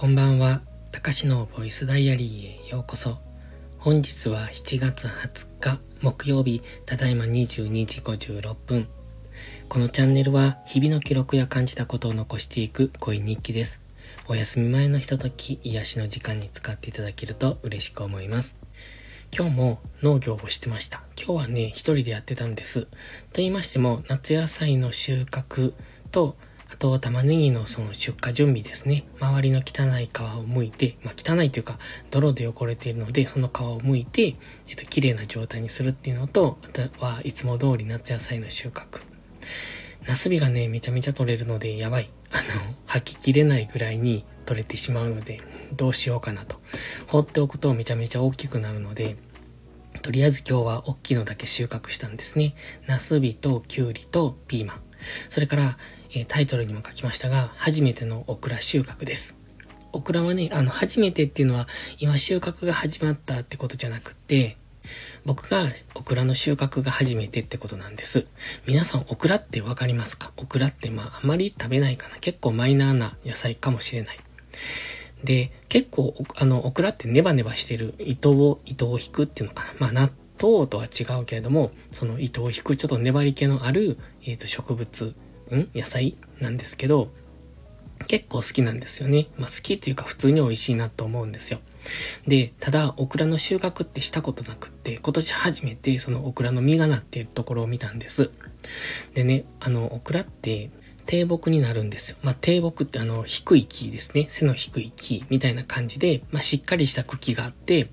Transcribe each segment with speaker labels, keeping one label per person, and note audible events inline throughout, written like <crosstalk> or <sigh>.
Speaker 1: こんばんは。たかしのボイスダイアリーへようこそ。本日は7月20日木曜日、ただいま22時56分。このチャンネルは日々の記録や感じたことを残していく恋日記です。お休み前のひととき、癒しの時間に使っていただけると嬉しく思います。今日も農業をしてました。今日はね、一人でやってたんです。と言いましても、夏野菜の収穫と、と、玉ねぎのその出荷準備ですね。周りの汚い皮を剥いて、まあ、汚いというか、泥で汚れているので、その皮を剥いて、えっと、綺麗な状態にするっていうのと、あとはいつも通り夏野菜の収穫。ナスビがね、めちゃめちゃ取れるので、やばい。あの、吐ききれないぐらいに取れてしまうので、どうしようかなと。放っておくとめちゃめちゃ大きくなるので、とりあえず今日は大きいのだけ収穫したんですね。ナスビとキュウリとピーマン。それから、えタイトルにも書きましたが、初めてのオクラ収穫です。オクラはね、あの、初めてっていうのは、今収穫が始まったってことじゃなくて、僕がオクラの収穫が初めてってことなんです。皆さんオクラってわかりますか？オクラってまああまり食べないかな。結構マイナーな野菜かもしれない。で、結構あのオクラってネバネバしてる糸を、糸を引くっていうのかな。まあ納豆とは違うけれども、その糸を引くちょっと粘り気のある、えっ、ー、と植物ん？野菜なんですけど、結構好きなんですよね。まあ好きっていうか普通に美味しいなと思うんですよ。で、ただ、オクラの収穫ってしたことなくって、今年初めてそのオクラの実がなっているところを見たんです。でね、あの、オクラって低木になるんですよ。まあ、低木ってあの、低い木ですね。背の低い木みたいな感じで、まあ、しっかりした茎があって、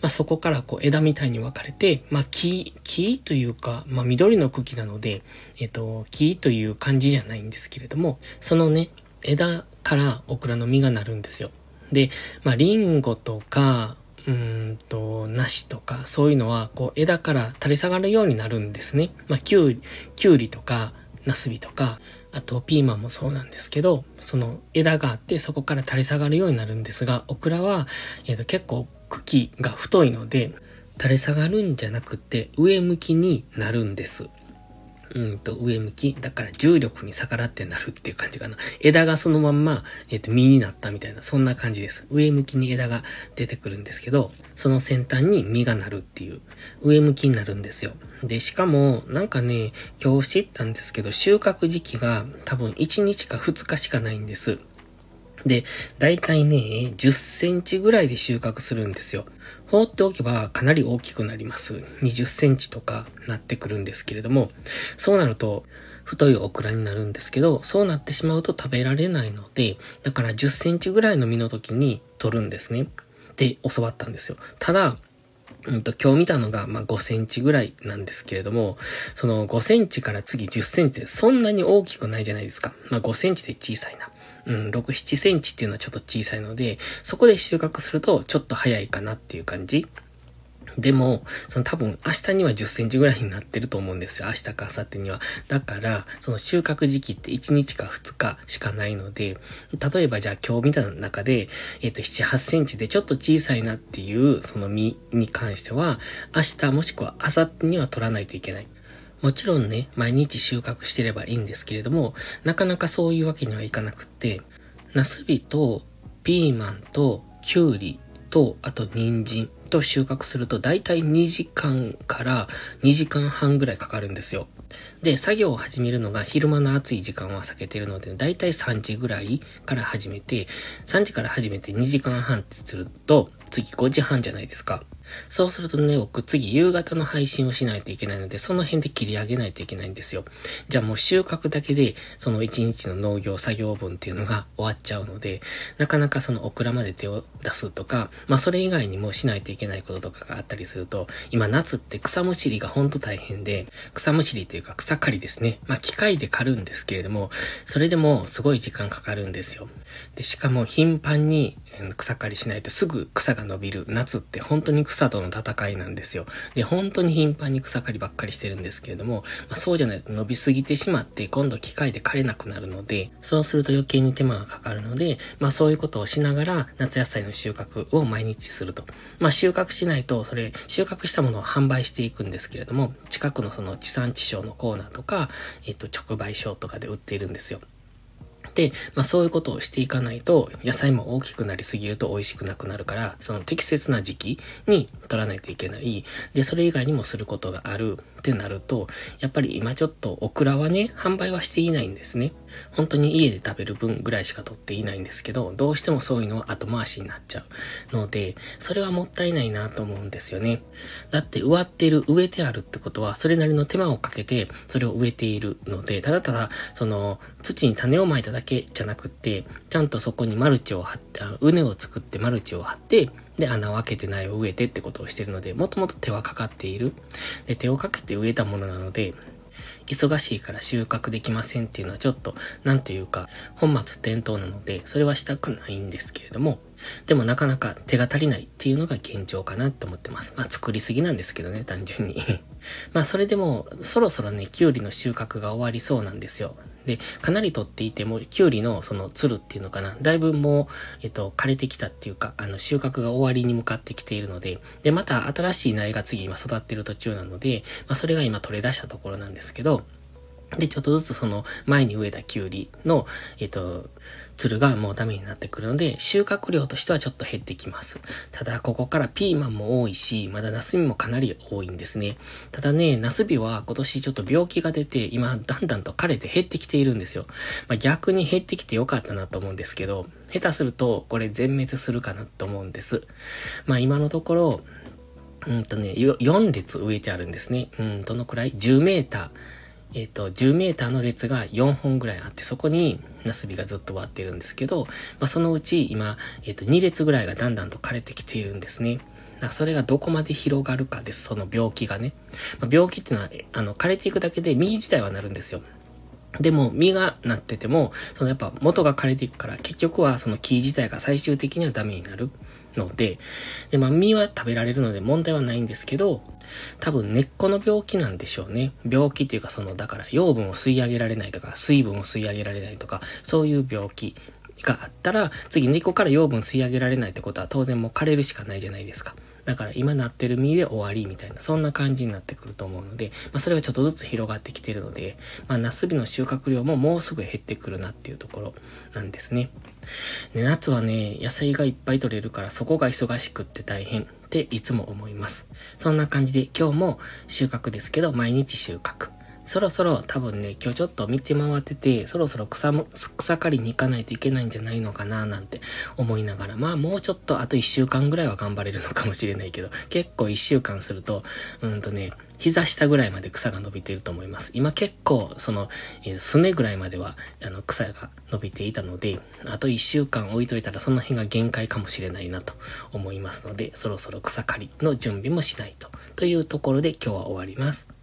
Speaker 1: まあ、そこからこう枝みたいに分かれて、まあ、木、木というか、まあ、緑の茎なので、えっ、と、木という感じじゃないんですけれども、そのね、枝からオクラの実がなるんですよ。で、まあ、リンゴとか、うんと、梨とか、そういうのは、こう、枝から垂れ下がるようになるんですね。まあ、きゅうり、きゅうりとか、ナスビとか、あとピーマンもそうなんですけど、その枝があってそこから垂れ下がるようになるんですが、オクラは、えー、と結構茎が太いので、垂れ下がるんじゃなくて上向きになるんです。うんと、上向き。だから重力に逆らってなるっていう感じかな。枝がそのまんま、えっ、ー、と、実になったみたいな、そんな感じです。上向きに枝が出てくるんですけど、その先端に実がなるっていう、上向きになるんですよ。で、しかも、なんかね、今日知ったんですけど、収穫時期が多分1日か2日しかないんです。で、だいたいね、10センチぐらいで収穫するんですよ。放っておけばかなり大きくなります。20センチとかなってくるんですけれども、そうなると、太いオクラになるんですけど、そうなってしまうと食べられないので、だから10センチぐらいの実の時に取るんですね。で、教わったんですよ。ただ、うんと、今日見たのが、まあ、5センチぐらいなんですけれども、その5センチから次10センチでそんなに大きくないじゃないですか。まあ、5センチで小さいな。うん、6、7センチっていうのはちょっと小さいので、そこで収穫するとちょっと早いかなっていう感じ。でも、その多分明日には10センチぐらいになってると思うんですよ。明日か明後日には。だから、その収穫時期って1日か2日しかないので、例えばじゃあ今日見たいな中で、えっ、と、7、8センチでちょっと小さいなっていう、その実に関しては、明日もしくは明後日には取らないといけない。もちろんね、毎日収穫してればいいんですけれども、なかなかそういうわけにはいかなくって、ナスビとピーマンとキュウリと、あと人参と収穫すると大体2時間から2時間半ぐらいかかるんですよ。で、作業を始めるのが昼間の暑い時間は避けてるので、だいたい3時ぐらいから始めて、3時から始めて2時間半ってすると、次5時半じゃないですか。そうするとね、僕次夕方の配信をしないといけないので、その辺で切り上げないといけないんですよ。じゃあもう収穫だけで、その1日の農業作業分っていうのが終わっちゃうので、なかなかそのオクラまで手を出すとか、まあそれ以外にもしないといけないこととかがあったりすると、今夏って草むしりがほんと大変で、草むしりというか草刈りですね。まあ機械で刈るんですけれども、それでもすごい時間かかるんですよ。で、しかも頻繁に草刈りしないとすぐ草が伸びる。夏って本当に草との戦いなんですよ。で、本当に頻繁に草刈りばっかりしてるんですけれども、まあ、そうじゃないと伸びすぎてしまって今度機械で刈れなくなるので、そうすると余計に手間がかかるので、まあそういうことをしながら夏野菜の収穫を毎日すると。まあ収穫しないと、それ収穫したものを販売していくんですけれども、近くのその地産地消のコーナーとか、えっと直売所とかで売っているんですよ。で、まあそういうことをしていかないと、野菜も大きくなりすぎると美味しくなくなるから、その適切な時期に取らないといけない。で、それ以外にもすることがあるってなると、やっぱり今ちょっとオクラはね、販売はしていないんですね。本当に家で食べる分ぐらいしか取っていないんですけど、どうしてもそういうのは後回しになっちゃうので、それはもったいないなと思うんですよね。だって植わってる、植えてあるってことは、それなりの手間をかけて、それを植えているので、ただただ、その、土に種をまいただけけじゃなくて、ちゃんとそこにマルチを張って、畝を作ってマルチを張って、で、穴を開けて苗を植えてってことをしてるので、もともと手はかかっている。で、手をかけて植えたものなので、忙しいから収穫できませんっていうのはちょっと、なんというか、本末転倒なので、それはしたくないんですけれども、でもなかなか手が足りないっていうのが現状かなって思ってます。まあ作りすぎなんですけどね、単純に <laughs> まあそれでも、そろそろね、キュウリの収穫が終わりそうなんですよ。で、かなり取っていても、キュウリのそのつるっていうのかな、だいぶもう、えっと、枯れてきたっていうか、あの、収穫が終わりに向かってきているので、で、また新しい苗が次今育ってる途中なので、まあそれが今取れ出したところなんですけど、で、ちょっとずつその前に植えたキュウリの、えっと、つるがもうダメになってくるので、収穫量としてはちょっと減ってきます。ただ、ここからピーマンも多いし、まだナスビもかなり多いんですね。ただね、ナスビは今年ちょっと病気が出て、今だんだんと枯れて減ってきているんですよ。まあ、逆に減ってきてよかったなと思うんですけど、下手するとこれ全滅するかなと思うんです。まあ今のところ、うんとね、4列植えてあるんですね。うん、どのくらい ?10 メーター。えっ、ー、と、10メーターの列が4本ぐらいあって、そこにナスビがずっと割ってるんですけど、まあ、そのうち今、えっ、ー、と、2列ぐらいがだんだんと枯れてきているんですね。それがどこまで広がるかです、その病気がね。まあ、病気っていうのは、あの、枯れていくだけで実自体はなるんですよ。でも、実がなってても、そのやっぱ元が枯れていくから、結局はその木自体が最終的にはダメになる。ので、で、まあ、実は食べられるので問題はないんですけど、多分根っこの病気なんでしょうね。病気っていうかその、だから養分を吸い上げられないとか、水分を吸い上げられないとか、そういう病気があったら、次根っこから養分吸い上げられないってことは当然もう枯れるしかないじゃないですか。だから今なってる身で終わりみたいな、そんな感じになってくると思うので、まあそれがちょっとずつ広がってきてるので、まあナスビの収穫量ももうすぐ減ってくるなっていうところなんですね。で夏はね、野菜がいっぱい取れるからそこが忙しくって大変っていつも思います。そんな感じで今日も収穫ですけど毎日収穫。そろそろ多分ね、今日ちょっと見て回ってて、そろそろ草も、草刈りに行かないといけないんじゃないのかななんて思いながら、まあもうちょっとあと一週間ぐらいは頑張れるのかもしれないけど、結構一週間すると、うんとね、膝下ぐらいまで草が伸びていると思います。今結構、その、えー、すねぐらいまでは、あの、草が伸びていたので、あと一週間置いといたらその辺が限界かもしれないなと思いますので、そろそろ草刈りの準備もしないと。というところで今日は終わります。